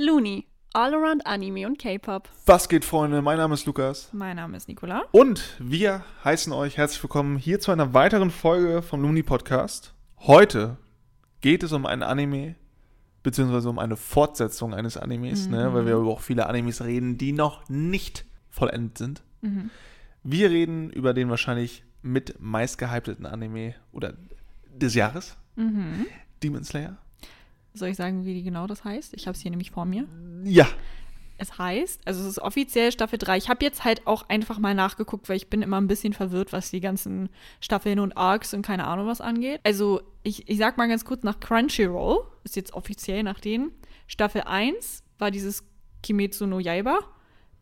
Looney. All around Anime und K-Pop. Was geht, Freunde? Mein Name ist Lukas. Mein Name ist Nicola. Und wir heißen euch herzlich willkommen hier zu einer weiteren Folge vom Looney Podcast. Heute geht es um ein Anime, beziehungsweise um eine Fortsetzung eines Animes, ne? weil wir über auch viele Animes reden, die noch nicht vollendet sind. Wir reden über den wahrscheinlich mit meistgehypteten Anime oder des Jahres, Demon Slayer. Soll ich sagen, wie genau das heißt? Ich habe es hier nämlich vor mir. Ja, Es heißt, also es ist offiziell Staffel 3. Ich habe jetzt halt auch einfach mal nachgeguckt, weil ich bin immer ein bisschen verwirrt, was die ganzen Staffeln und Arcs und keine Ahnung was angeht. Also ich, ich sag mal ganz kurz nach Crunchyroll, ist jetzt offiziell nach denen. Staffel 1 war dieses Kimetsu no Yaiba.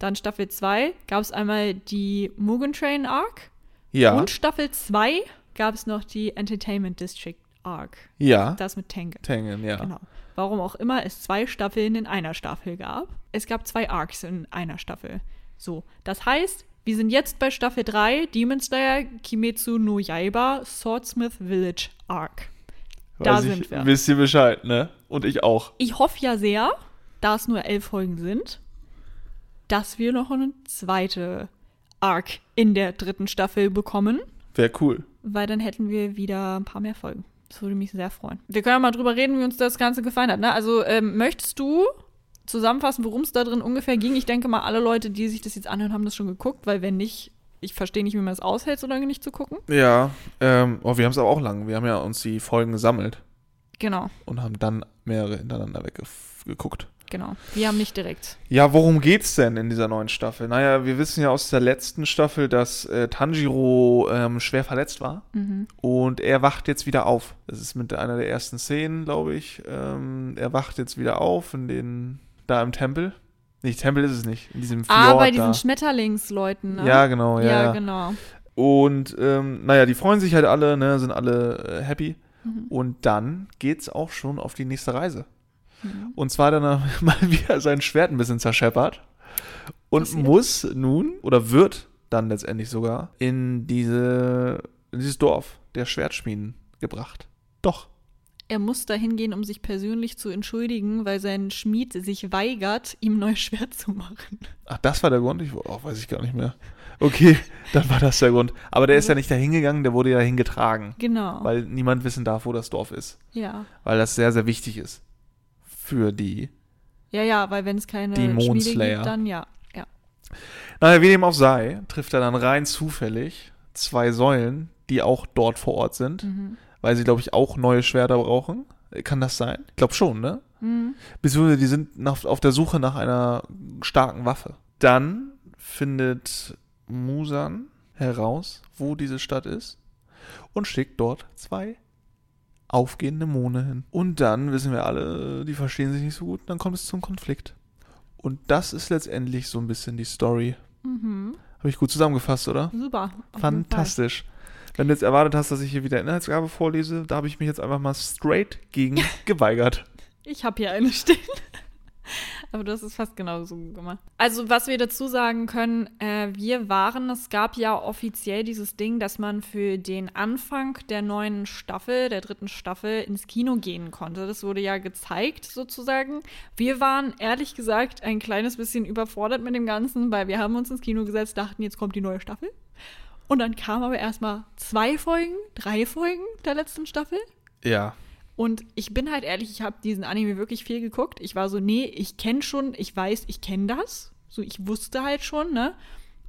Dann Staffel 2 gab es einmal die Mugen Train Arc. ja, Und Staffel 2 gab es noch die Entertainment District Arc. ja. Das mit Tengen. Tengen, ja. Genau. Warum auch immer es zwei Staffeln in einer Staffel gab. Es gab zwei Arcs in einer Staffel. So, das heißt, wir sind jetzt bei Staffel 3, Demon Slayer, Kimetsu no Yaiba, Swordsmith Village Arc. Da Weiß sind wir. Wisst ihr Bescheid, ne? Und ich auch. Ich hoffe ja sehr, da es nur elf Folgen sind, dass wir noch eine zweite Arc in der dritten Staffel bekommen, Wäre cool. weil dann hätten wir wieder ein paar mehr Folgen. Das würde mich sehr freuen. Wir können ja mal drüber reden, wie uns das Ganze gefallen hat. Ne? Also ähm, möchtest du zusammenfassen, worum es da drin ungefähr ging? Ich denke mal, alle Leute, die sich das jetzt anhören, haben das schon geguckt, weil wenn nicht, ich verstehe nicht, wie man es aushält, so lange nicht zu gucken. Ja, ähm, oh, wir haben es aber auch lang. Wir haben ja uns die Folgen gesammelt Genau, und haben dann mehrere hintereinander weggeguckt. Genau. Wir haben nicht direkt. Ja, worum geht's denn in dieser neuen Staffel? Naja, wir wissen ja aus der letzten Staffel, dass äh, Tanjiro ähm, schwer verletzt war und er wacht jetzt wieder auf. Das ist mit einer der ersten Szenen, glaube ich. Ähm, er wacht jetzt wieder auf in den da im Tempel. Nicht Tempel ist es nicht, in diesem Fjord Ah, bei diesen da. Schmetterlingsleuten, ne? Ja, genau, ja. Ja, ja. genau. Und ähm, naja, die freuen sich halt alle, ne, sind alle äh, happy. Mhm. Und dann geht's auch schon auf die nächste Reise. Mhm. Und zwar dann mal wieder sein Schwert ein bisschen zerscheppert. Und Passiert. muss nun, oder wird dann letztendlich sogar, in diese, in dieses Dorf der Schwertschmieden gebracht. Doch. Er muss dahin gehen, um sich persönlich zu entschuldigen, weil sein Schmied sich weigert, ihm neues Schwert zu machen. Ach, das war der Grund? Ich oh, weiß ich gar nicht mehr. Okay, dann war das der Grund. Aber der ist ja nicht dahin gegangen, der wurde ja dahin getragen. Genau. Weil niemand wissen darf, wo das Dorf ist. ja. Weil das sehr, sehr wichtig ist. Für die. Ja, ja, weil wenn es keine Demon Schmiede gibt, dann ja. Ja. Naja, wie dem auch sei, trifft er dann rein zufällig zwei Säulen, die auch dort vor Ort sind. Mhm. Weil sie, glaube ich, auch neue Schwerter brauchen. Kann das sein? Ich glaube schon, ne? Mhm. Beziehungsweise die sind nach, auf der Suche nach einer starken Waffe. Dann findet Musan heraus, wo diese Stadt ist und schickt dort zwei aufgehende Monde hin. Und dann wissen wir alle, die verstehen sich nicht so gut, dann kommt es zum Konflikt. Und das ist letztendlich so ein bisschen die Story. Mhm. Habe ich gut zusammengefasst, oder? Super. Fantastisch. Wenn du jetzt erwartet hast, dass ich hier wieder Inhaltsgabe vorlese, da habe ich mich jetzt einfach mal straight gegen geweigert. Ich habe hier eine stehen. Aber du hast es fast genauso gemacht. Also, was wir dazu sagen können, äh, wir waren, es gab ja offiziell dieses Ding, dass man für den Anfang der neuen Staffel, der dritten Staffel, ins Kino gehen konnte. Das wurde ja gezeigt, sozusagen. Wir waren, ehrlich gesagt, ein kleines bisschen überfordert mit dem Ganzen, weil wir haben uns ins Kino gesetzt, dachten, jetzt kommt die neue Staffel. Und dann kamen aber erstmal zwei Folgen, drei Folgen der letzten Staffel. Ja. Und ich bin halt ehrlich, ich habe diesen Anime wirklich viel geguckt. Ich war so, nee, ich kenne schon, ich weiß, ich kenne das. So, ich wusste halt schon, ne?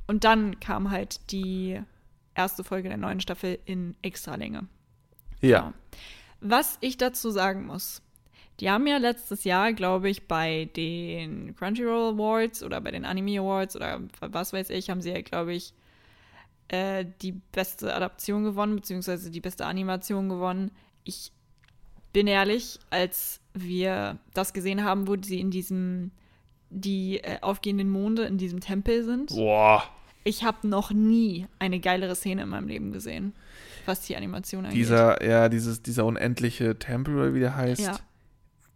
Und dann kam halt die erste Folge der neuen Staffel in Extralänge. Ja. Was ich dazu sagen muss, die haben ja letztes Jahr, glaube ich, bei den Crunchyroll Awards oder bei den Anime Awards oder was weiß ich, haben sie ja, glaube ich, äh, die beste Adaption gewonnen, beziehungsweise die beste Animation gewonnen. Ich bin ehrlich, als wir das gesehen haben, wo sie in diesem, die äh, aufgehenden Monde in diesem Tempel sind, Boah. ich habe noch nie eine geilere Szene in meinem Leben gesehen, was die Animation angeht. Dieser, ja, dieses, dieser unendliche Tempel, oder wie der heißt. Ja.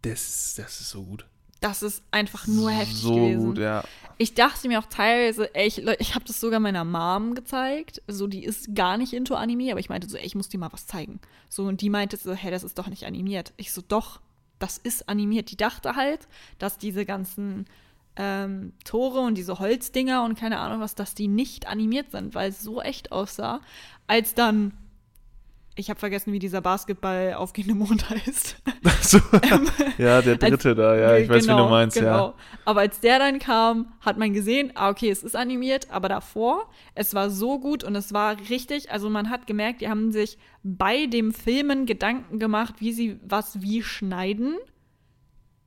Das, das ist so gut. Das ist einfach nur heftig so gewesen. gut, ja. Ich dachte mir auch teilweise, ey, ich, ich habe das sogar meiner Mom gezeigt. So, die ist gar nicht into Anime, aber ich meinte so, ey, ich muss dir mal was zeigen. So, und die meinte so, hey, das ist doch nicht animiert. Ich so, doch, das ist animiert. Die dachte halt, dass diese ganzen ähm, Tore und diese Holzdinger und keine Ahnung was, dass die nicht animiert sind, weil es so echt aussah, als dann ich habe vergessen, wie dieser Basketball aufgehende Mond heißt. So. ja, der dritte als, da, ja, ich weiß, genau, wie du meinst, genau. ja. Aber als der dann kam, hat man gesehen, ah, okay, es ist animiert, aber davor, es war so gut und es war richtig, also man hat gemerkt, die haben sich bei dem Filmen Gedanken gemacht, wie sie was wie schneiden.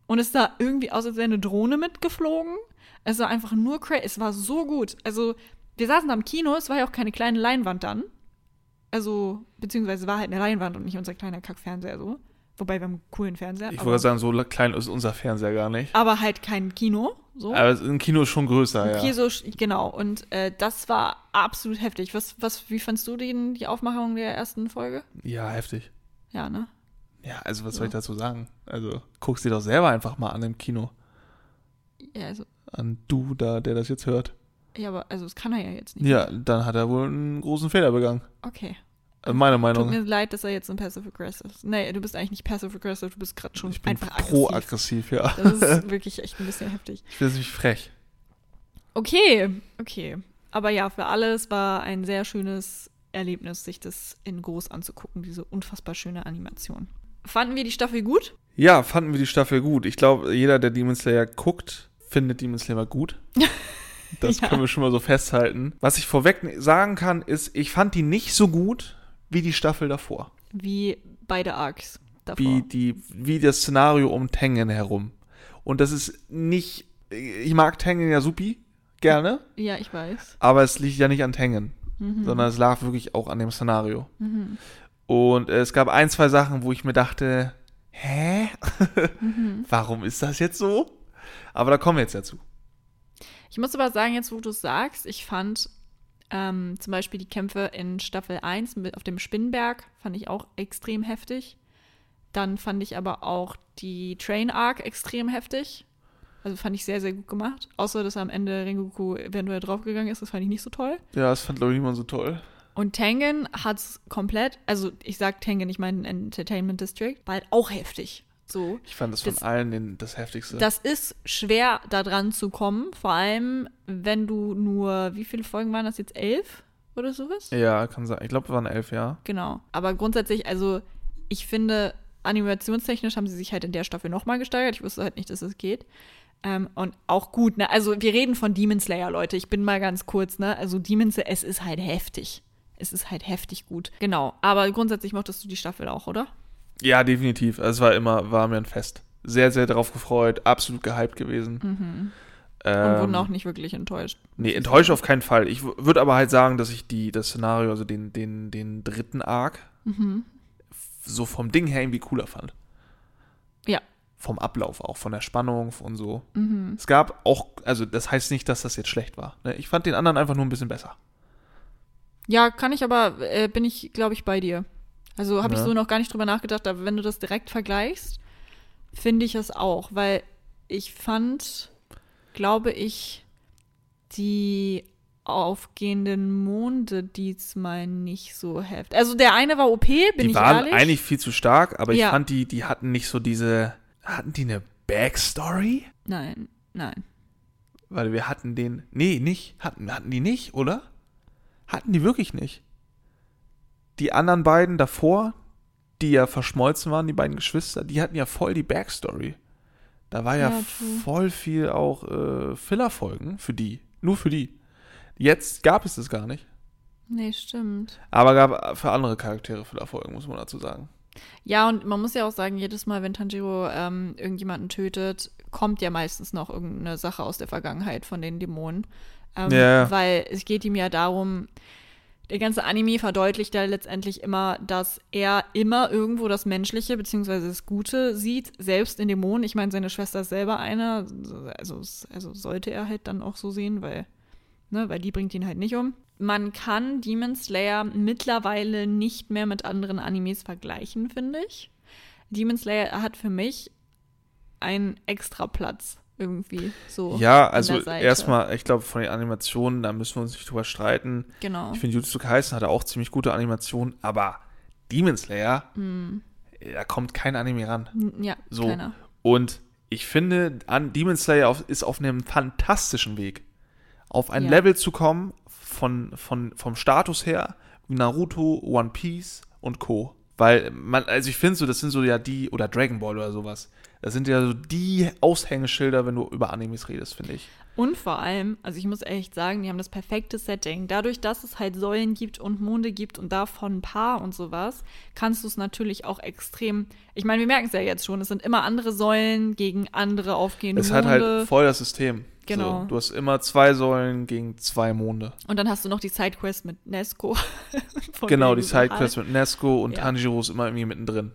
Und es sah irgendwie aus, als wäre eine Drohne mitgeflogen. Es war einfach nur crazy, es war so gut. Also, wir saßen da im Kino, es war ja auch keine kleine Leinwand dann. Also, beziehungsweise war halt eine Leinwand und nicht unser kleiner Kackfernseher so. Wobei wir haben einen coolen Fernseher. Ich wollte sagen, so klein ist unser Fernseher gar nicht. Aber halt kein Kino. So. Aber ein Kino ist schon größer, ein ja. Kino, genau. Und äh, das war absolut heftig. Was, was, wie fandst du den, die Aufmachung der ersten Folge? Ja, heftig. Ja, ne? Ja, also was so. soll ich dazu sagen? Also, guckst dir doch selber einfach mal an im Kino. Ja, also. An du da, der das jetzt hört. Ja, aber also das kann er ja jetzt nicht. Ja, dann hat er wohl einen großen Fehler begangen. Okay. Also meine Meinung. Tut mir leid, dass er jetzt ein Passive Aggressive ist. Nee, du bist eigentlich nicht Passive Aggressive, du bist gerade schon ich bin einfach aggressiv. Pro-aggressiv, ja. Das ist wirklich echt ein bisschen heftig. Ich bin nämlich frech. Okay, okay. Aber ja, für alles war ein sehr schönes Erlebnis, sich das in groß anzugucken, diese unfassbar schöne Animation. Fanden wir die Staffel gut? Ja, fanden wir die Staffel gut. Ich glaube, jeder, der Demon Slayer guckt, findet Demon Slayer gut. Das ja. können wir schon mal so festhalten. Was ich vorweg sagen kann, ist, ich fand die nicht so gut wie die Staffel davor. Wie beide Arcs davor. Wie, die, wie das Szenario um Tengen herum. Und das ist nicht. Ich mag Tengen ja supi, gerne. Ja, ich weiß. Aber es liegt ja nicht an Tengen, mhm. sondern es lag wirklich auch an dem Szenario. Mhm. Und es gab ein, zwei Sachen, wo ich mir dachte, hä? Mhm. Warum ist das jetzt so? Aber da kommen wir jetzt dazu. Ich muss aber sagen, jetzt wo du es sagst, ich fand ähm, zum Beispiel die Kämpfe in Staffel 1 auf dem Spinnberg, fand ich auch extrem heftig. Dann fand ich aber auch die Train Arc extrem heftig. Also fand ich sehr, sehr gut gemacht. Außer, dass am Ende Rengoku eventuell draufgegangen ist, das fand ich nicht so toll. Ja, das fand, glaube ich, niemand so toll. Und Tengen hat es komplett, also ich sag Tengen, ich meine Entertainment District, halt auch heftig. So. Ich fand das von das, allen den, das heftigste. Das ist schwer, da dran zu kommen. Vor allem, wenn du nur, wie viele Folgen waren das jetzt? Elf oder sowas? Ja, kann sein. Ich glaube, es waren elf, ja. Genau. Aber grundsätzlich, also ich finde, animationstechnisch haben sie sich halt in der Staffel nochmal gesteigert. Ich wusste halt nicht, dass es geht. Ähm, und auch gut, ne? Also wir reden von Demon Slayer, Leute. Ich bin mal ganz kurz, ne? Also Demon Slayer, es ist halt heftig. Es ist halt heftig gut. Genau. Aber grundsätzlich mochtest du die Staffel auch, oder? Ja, definitiv. Also es war immer, war mir ein Fest. Sehr, sehr darauf gefreut, absolut gehypt gewesen. Mhm. Ähm, und wurden auch nicht wirklich enttäuscht. Nee, enttäuscht auf keinen Fall. Ich würde aber halt sagen, dass ich die, das Szenario, also den, den, den dritten Arc, mhm. so vom Ding her irgendwie cooler fand. Ja. Vom Ablauf auch, von der Spannung und so. Mhm. Es gab auch, also das heißt nicht, dass das jetzt schlecht war. Ne? Ich fand den anderen einfach nur ein bisschen besser. Ja, kann ich aber, äh, bin ich, glaube ich, bei dir. Also habe ja. ich so noch gar nicht drüber nachgedacht, aber wenn du das direkt vergleichst, finde ich es auch, weil ich fand, glaube ich, die aufgehenden Monde diesmal nicht so heftig. Also der eine war OP, bin die ich waren ehrlich. eigentlich viel zu stark, aber ich ja. fand die, die hatten nicht so diese, hatten die eine Backstory? Nein, nein. Weil wir hatten den, nee, nicht, hatten, hatten die nicht, oder? Hatten die wirklich nicht die anderen beiden davor, die ja verschmolzen waren, die beiden Geschwister, die hatten ja voll die Backstory. Da war ja, ja voll viel auch äh, Fillerfolgen für die. Nur für die. Jetzt gab es das gar nicht. Nee, stimmt. Aber gab für andere Charaktere Fillerfolgen, muss man dazu sagen. Ja, und man muss ja auch sagen, jedes Mal, wenn Tanjiro ähm, irgendjemanden tötet, kommt ja meistens noch irgendeine Sache aus der Vergangenheit von den Dämonen. Ähm, ja. Weil es geht ihm ja darum, der ganze Anime verdeutlicht ja letztendlich immer, dass er immer irgendwo das Menschliche bzw. das Gute sieht, selbst in Dämonen. Ich meine, seine Schwester ist selber eine, also, also sollte er halt dann auch so sehen, weil, ne, weil die bringt ihn halt nicht um. Man kann Demon Slayer mittlerweile nicht mehr mit anderen Animes vergleichen, finde ich. Demon Slayer hat für mich einen extra Platz irgendwie so. Ja, also erstmal, ich glaube, von den Animationen, da müssen wir uns nicht drüber streiten. Genau. Ich finde, Jujutsu Kaisen hatte auch ziemlich gute Animationen, aber Demon Slayer, mm. da kommt kein Anime ran. Ja, So. keiner. Und ich finde, Demon Slayer ist auf einem fantastischen Weg, auf ein Ja. Level zu kommen von, von, vom Status her, wie Naruto, One Piece und Co. Weil man, also ich finde so, das sind so ja die, oder Dragon Ball oder sowas. Das sind ja so die Aushängeschilder, wenn du über Animes redest, finde ich. Und vor allem, also ich muss echt sagen, die haben das perfekte Setting. Dadurch, dass es halt Säulen gibt und Monde gibt und davon ein paar und sowas, kannst du es natürlich auch extrem. Ich meine, wir merken es ja jetzt schon, es sind immer andere Säulen gegen andere aufgehende Es hat Monde. halt voll das System. Genau. So, du hast immer zwei Säulen gegen zwei Monde. und dann hast du noch die Sidequest mit Nesco. Genau, die. Sidequest mit Nesco und Ja. Tanjiro ist immer irgendwie mittendrin.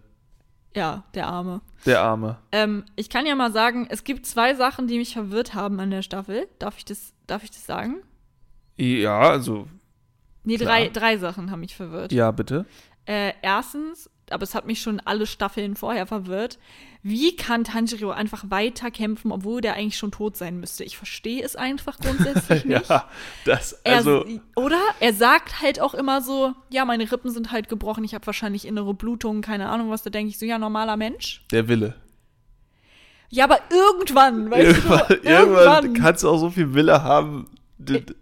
Ja, der Arme. Der Arme. Ähm, ich kann ja mal sagen, es gibt zwei Sachen, die mich verwirrt haben an der Staffel. Darf ich das, darf ich das sagen? Ja, also, Nee, Klar. drei, drei Sachen haben mich verwirrt. ja, bitte. Äh, erstens, aber es hat mich schon alle Staffeln vorher verwirrt. Wie kann Tanjiro einfach weiter kämpfen, obwohl der eigentlich schon tot sein müsste? Ich verstehe es einfach grundsätzlich nicht. Ja, das, Er, also, oder? Er sagt halt auch immer so, ja, meine Rippen sind halt gebrochen, ich habe wahrscheinlich innere Blutungen, keine Ahnung was, da denke ich so, ja, normaler Mensch. der Wille. Ja, aber irgendwann, weißt Irgendwann, du, irgendwann kannst du auch so viel Wille haben.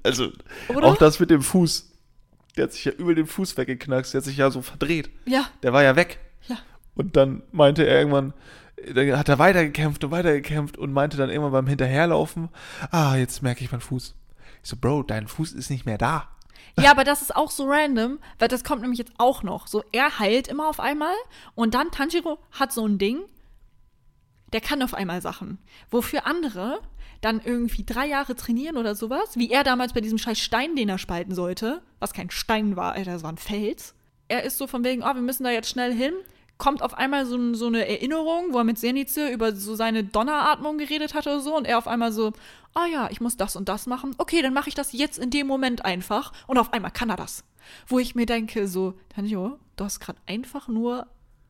Also, Oder? auch das mit dem Fuß. Der hat sich ja über den Fuß weggeknackst, der hat sich ja so verdreht. Ja, Der war ja weg. ja. Und dann meinte er irgendwann, dann hat er weitergekämpft und weitergekämpft und meinte dann irgendwann beim Hinterherlaufen, ah, jetzt merke ich meinen Fuß. Ich so, Bro, dein Fuß ist nicht mehr da. Ja, aber das ist auch so random, weil das kommt nämlich jetzt auch noch. So, er heilt immer auf einmal und dann Tanjiro hat so ein Ding, der kann auf einmal Sachen. Wofür andere dann irgendwie drei Jahre trainieren oder sowas, wie er damals bei diesem scheiß Stein, den er spalten sollte, was kein Stein war, Alter, das war ein Fels. Er ist so von wegen, oh, wir müssen da jetzt schnell hin, kommt auf einmal so, so eine Erinnerung, wo er mit Zenitze über so seine Donneratmung geredet hat oder so und er auf einmal so, ah ja, ich muss das und das machen. Okay, dann mache ich das jetzt in dem Moment einfach und auf einmal kann er das. Wo ich mir denke, so, Tanjo, du hast gerade einfach nur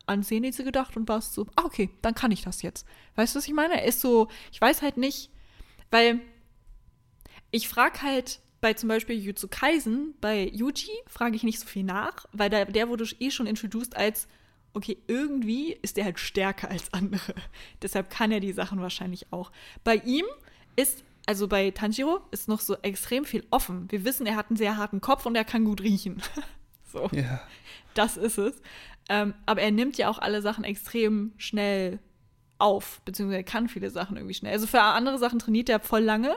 an Zenitze gedacht und warst so, ah, okay, dann kann ich das jetzt. Weißt du, was ich meine? Er ist so, ich weiß halt nicht, weil ich frage halt bei zum Beispiel Jutsu Kaisen, bei Yuji frage ich nicht so viel nach, weil der, der wurde eh schon introduced als, okay, irgendwie ist der halt stärker als andere. Deshalb kann er die Sachen wahrscheinlich auch. Bei ihm ist, also bei Tanjiro, ist noch so extrem viel offen. Wir wissen, er hat einen sehr harten Kopf und er kann gut riechen. so. Ja. Das ist es. Ähm, aber er nimmt ja auch alle Sachen extrem schnell auf, beziehungsweise er kann viele Sachen irgendwie schnell. Also für andere Sachen trainiert er voll lange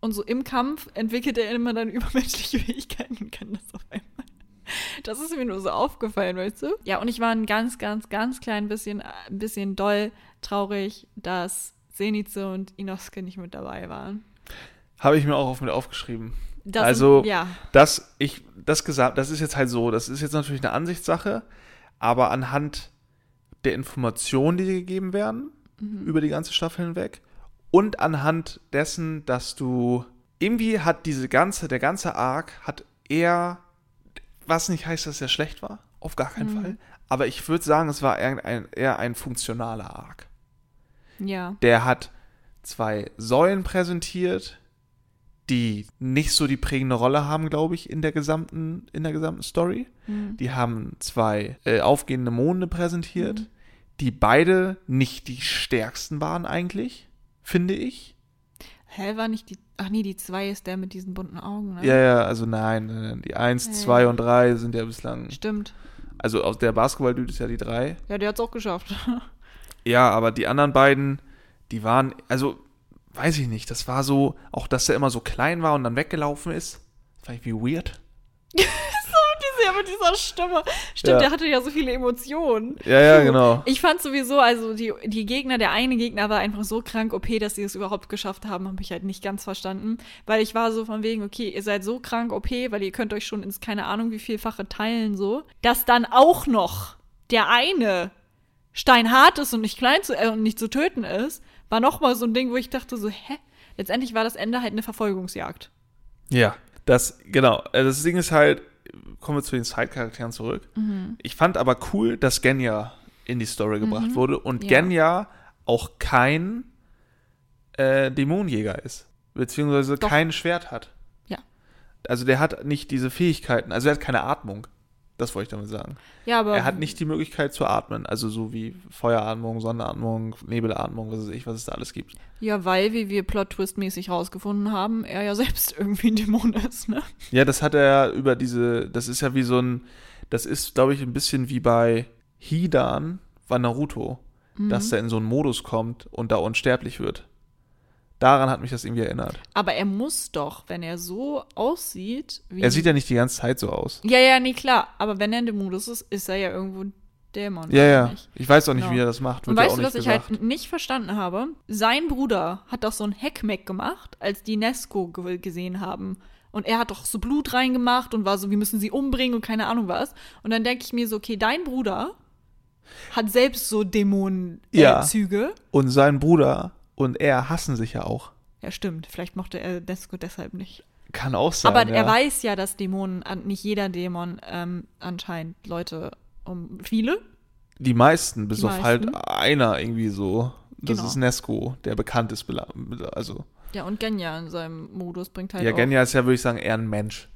und so im Kampf entwickelt er immer dann übermenschliche Fähigkeiten und kann das auf einmal. Das ist mir nur so aufgefallen, weißt du? Ja, und ich war ein ganz, ganz, ganz klein bisschen, ein bisschen doll traurig, dass Zenitsu und Inosuke nicht mit dabei waren. Habe ich mir auch auf mit aufgeschrieben. Das Also- ja, Das, ich, das gesagt, das ist jetzt halt so, das ist jetzt natürlich eine Ansichtssache, aber anhand der Informationen, die dir gegeben werden, über die ganze Staffel hinweg, und anhand dessen, dass du, irgendwie hat diese ganze, der ganze Arc hat eher, was nicht heißt, dass er schlecht war, auf gar keinen Fall, aber ich würde sagen, es war eher ein, eher ein funktionaler Arc. ja, Der hat zwei Säulen präsentiert, die nicht so die prägende Rolle haben, glaube ich, in der gesamten, in der gesamten Story. Mhm. Die haben zwei äh, aufgehende Monde präsentiert, die beide nicht die stärksten waren eigentlich, finde ich. Hä, war nicht die. Ach nee, die zwei ist der mit diesen bunten Augen, ne? Ja, ja, also nein, die 1, Ja, 2 ja. und 3 sind ja bislang, Stimmt. also aus der Basketball-Dude ist ja die 3. Ja, der hat's auch geschafft. Ja, aber die anderen beiden, die waren, also, weiß ich nicht, das war so, auch dass er immer so klein war und dann weggelaufen ist. War irgendwie weird. Diese, ja, mit dieser Stimme. Stimmt, Ja. der hatte ja so viele Emotionen. Ja, ja, genau. Ich fand sowieso, also die, die Gegner, der eine Gegner war einfach so krank OP, dass sie es überhaupt geschafft haben, habe ich halt nicht ganz verstanden. Weil ich war so von wegen, okay, ihr seid so krank OP, weil ihr könnt euch schon ins keine Ahnung wie vielfache teilen so, dass dann auch noch der eine steinhart ist und nicht klein zu, äh, und nicht zu töten ist, war noch mal so ein Ding, wo ich dachte so, hä? Letztendlich war das Ende halt eine Verfolgungsjagd. Ja, das, genau. äh, Das Ding ist halt, kommen wir zu den Side-Charakteren zurück. Mhm. Ich fand aber cool, dass Genya in die Story gebracht wurde und Ja. Genya auch kein äh, Dämonenjäger ist. Beziehungsweise Doch. kein Schwert hat. Ja. Also der hat nicht diese Fähigkeiten, also er hat keine Atmung. Das wollte ich damit sagen. Ja, aber Er hat nicht die Möglichkeit zu atmen, also so wie Feueratmung, Sonnenatmung, Nebelatmung, was weiß ich, was es da alles gibt. Ja, weil, wie wir Plot-Twist-mäßig rausgefunden haben, er ja selbst irgendwie ein Dämon ist, ne? Ja, das hat er über diese, das ist ja wie so ein, das ist, glaube ich, ein bisschen wie bei Hidan bei Naruto, dass er in so einen Modus kommt und da unsterblich wird. Daran hat mich das irgendwie erinnert. Aber er muss doch, wenn er so aussieht. Er sieht ja nicht die ganze Zeit so aus. Ja, ja, nee, klar. Aber wenn er in dem Modus ist, ist er ja irgendwo Dämon. Ja, ja. nicht? Ich weiß auch nicht, Genau. wie er das macht. Und Wird ja weißt du, was ich gesagt. halt nicht verstanden habe? Sein Bruder hat doch so ein Heckmeck gemacht, als die Nesco ge gesehen haben. Und er hat doch so Blut reingemacht und war so, wir müssen sie umbringen und keine Ahnung was. Und dann denke ich mir so, okay, dein Bruder hat selbst so Dämonenzüge. Äh, Ja. Züge. Und sein Bruder und er hassen sich ja auch. ja, stimmt. Vielleicht mochte er Nesco deshalb nicht. Kann auch sein. Aber ja. er weiß ja, dass Dämonen, nicht jeder Dämon ähm, anscheinend Leute um viele. Die meisten, bis Die auf halt meisten. einer irgendwie so. Das Genau. ist Nesco, der bekannt ist. Also, Ja, und Genya in seinem Modus bringt halt ja. Genya ist ja, würde ich sagen, eher ein Mensch.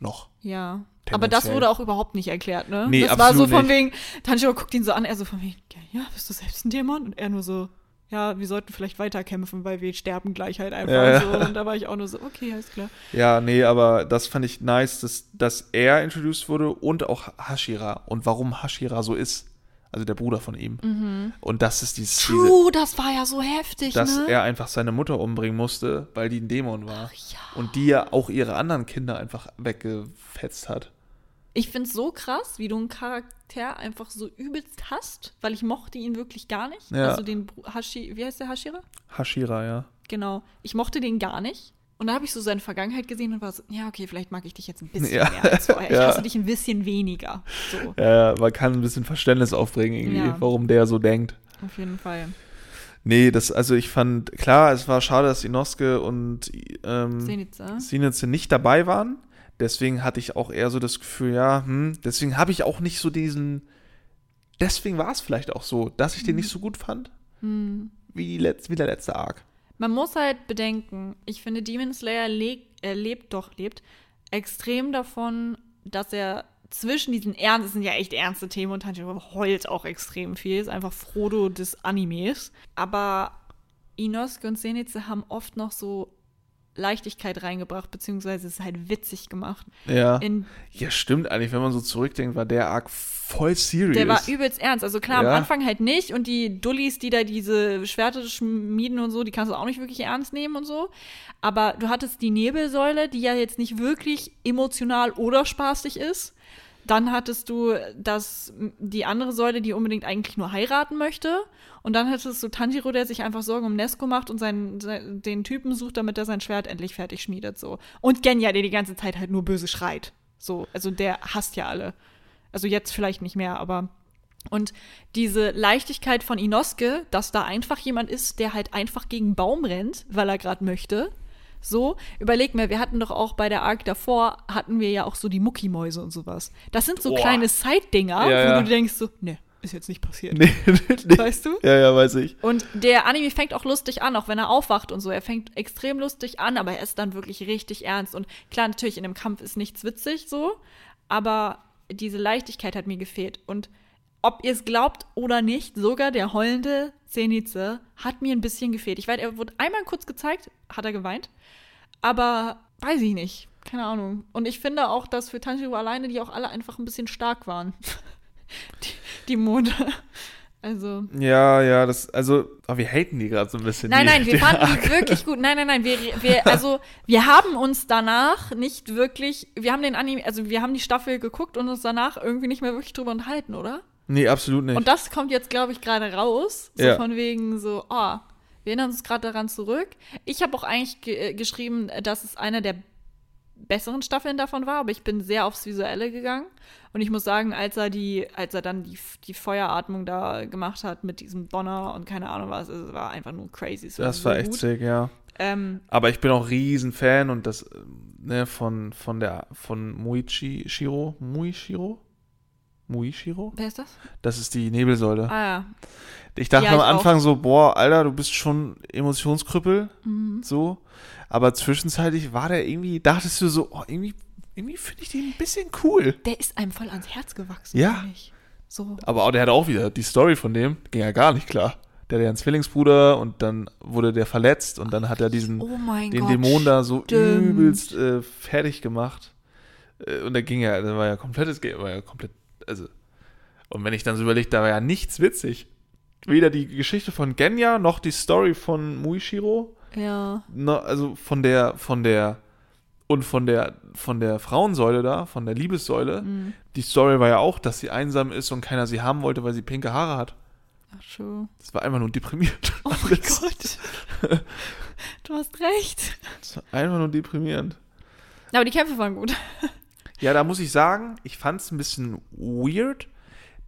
Noch. Ja. Aber das wurde auch überhaupt nicht erklärt, ne? Nee, das war so absolut von nicht. wegen, Tanjiro guckt ihn so an, er so von wegen, ja, bist du selbst ein Dämon? Und er nur so, ja, wir sollten vielleicht weiterkämpfen, weil wir sterben gleich halt einfach Ja, so. Und da war ich auch nur so, okay, alles klar. Ja, nee, aber das fand ich nice, dass, dass er introduced wurde und auch Hashira. Und warum Hashira so ist. Also der Bruder von ihm. Und das ist dieses, diese, True, das war ja so heftig, dass ne? er einfach seine Mutter umbringen musste, weil die ein Dämon war. ja. Und die ja auch ihre anderen Kinder einfach weggefetzt hat. Ich find's so krass, wie du einen Charakter einfach so übelst hast, weil ich mochte ihn wirklich gar nicht. Ja. Also den Hashi, wie heißt der Hashira? Hashira, ja. Genau. Ich mochte den gar nicht. Und da habe ich so seine Vergangenheit gesehen und war so, ja, okay, vielleicht mag ich dich jetzt ein bisschen Ja. mehr als vorher. Ich Ja. hasse dich ein bisschen weniger. So, Ja, man kann ein bisschen Verständnis aufbringen, irgendwie, Ja. warum der so denkt. auf jeden Fall. Nee, das, also ich fand, klar, es war schade, dass Inosuke und ähm. Sinitze nicht dabei waren. Deswegen hatte ich auch eher so das Gefühl, ja, hm, deswegen habe ich auch nicht so diesen. Deswegen war es vielleicht auch so, dass ich den nicht so gut fand, Hm. wie, die Letz-, wie der letzte Arc. Man muss halt bedenken, ich finde, Demon Slayer le er lebt doch, lebt extrem davon, dass er zwischen diesen Ernst, das sind ja echt ernste Themen und Tanjiro heult auch extrem viel, ist einfach Frodo des Animes. Aber Inosuke und Zenitsu haben oft noch so Leichtigkeit reingebracht, beziehungsweise es ist halt witzig gemacht. Ja. In, ja, stimmt eigentlich, wenn man so zurückdenkt, war der Arc voll serious. der war übelst ernst. Also klar, Ja. am Anfang halt nicht und die Dullis, die da diese Schwerter schmieden und so, die kannst du auch nicht wirklich ernst nehmen und so. Aber du hattest die Nebelsäule, die ja jetzt nicht wirklich emotional oder spaßig ist. Dann hattest du das, die andere Säule, die unbedingt eigentlich nur heiraten möchte. Und dann hattest du Tanjiro, der sich einfach Sorgen um Nesco macht und seinen, sein, den Typen sucht, damit er sein Schwert endlich fertig schmiedet. So. Und Genya, der die ganze Zeit halt nur böse schreit. So, also der hasst ja alle. Also jetzt vielleicht nicht mehr, aber. Und diese Leichtigkeit von Inosuke, dass da einfach jemand ist, der halt einfach gegen Baum rennt, weil er gerade möchte. So, überleg mir, wir hatten doch auch bei der Arc davor, hatten wir ja auch so die Muckimäuse und sowas. Das sind so Boah. kleine Side-Dinger, Ja, wo ja. du denkst so, ne, ist jetzt nicht passiert. Nee, nee. Weißt du? Ja, ja, weiß ich. Und der Anime fängt auch lustig an, auch wenn er aufwacht und so. Er fängt extrem lustig an, aber er ist dann wirklich richtig ernst. Und klar, natürlich, in dem Kampf ist nichts witzig so, aber diese Leichtigkeit hat mir gefehlt. Und ob ihr es glaubt oder nicht, sogar der heulende Zenitze hat mir ein bisschen gefehlt. Ich weiß, er wurde einmal kurz gezeigt, hat er geweint, aber weiß ich nicht. Keine Ahnung. Und ich finde auch, dass für Tanjiro alleine die auch alle einfach ein bisschen stark waren. die, die Monde. Also. Ja, ja, das, also, aber wir haten die gerade so ein bisschen. Nein, die, nein, wir den fanden Arc. die wirklich gut. Nein, nein, nein, wir, wir, also, wir haben uns danach nicht wirklich, wir haben den Anime, also wir haben die Staffel geguckt und uns danach irgendwie nicht mehr wirklich drüber unterhalten, oder? Nee, absolut nicht. Und das kommt jetzt, glaube ich, gerade raus. So Ja. von wegen so, oh, wir erinnern uns gerade daran zurück. Ich habe auch eigentlich ge äh, geschrieben, dass es eine der besseren Staffeln davon war, aber ich bin sehr aufs Visuelle gegangen. Und ich muss sagen, als er die, als er dann die, die Feueratmung da gemacht hat mit diesem Donner und keine Ahnung was, es war einfach nur crazy. Es das so war echt gut. sick, ja. Ähm, Aber ich bin auch riesen Fan und das, äh, ne, von, von der, von Muichi Shiro, Muishiro? Muishiro? wer ist das? Das ist die Nebelsäule. Ah ja. Ich dachte Ja, am ich Anfang so, boah, Alter, du bist schon Emotionskrüppel, Mhm. so. Aber zwischenzeitlich war der irgendwie, dachtest du so, oh, irgendwie, irgendwie finde ich den ein bisschen cool. Der ist einem voll ans Herz gewachsen. Ja. So. Aber auch, der hat auch wieder, die Story von dem ging ja gar nicht klar. Der hat ja einen Zwillingsbruder und dann wurde der verletzt und dann hat er diesen, Oh mein den Gott. Dämon da so stimmt. übelst äh, fertig gemacht. Äh, und da ging ja, da war ja komplettes Game, war ja komplett, also. Und wenn ich dann so überlege, da war ja nichts witzig. Weder die Geschichte von Genya noch die Story von Muishiro. Ja. No, also von der, von der, und von der, von der Frauensäule da, von der Liebessäule. Mhm. Die Story war ja auch, dass sie einsam ist und keiner sie haben wollte, weil sie pinke Haare hat. Ach, true. Das war einfach nur deprimierend. Oh mein Gott. du hast recht. Das war einfach nur deprimierend. Aber die Kämpfe waren gut. Ja, da muss ich sagen, ich fand es ein bisschen weird,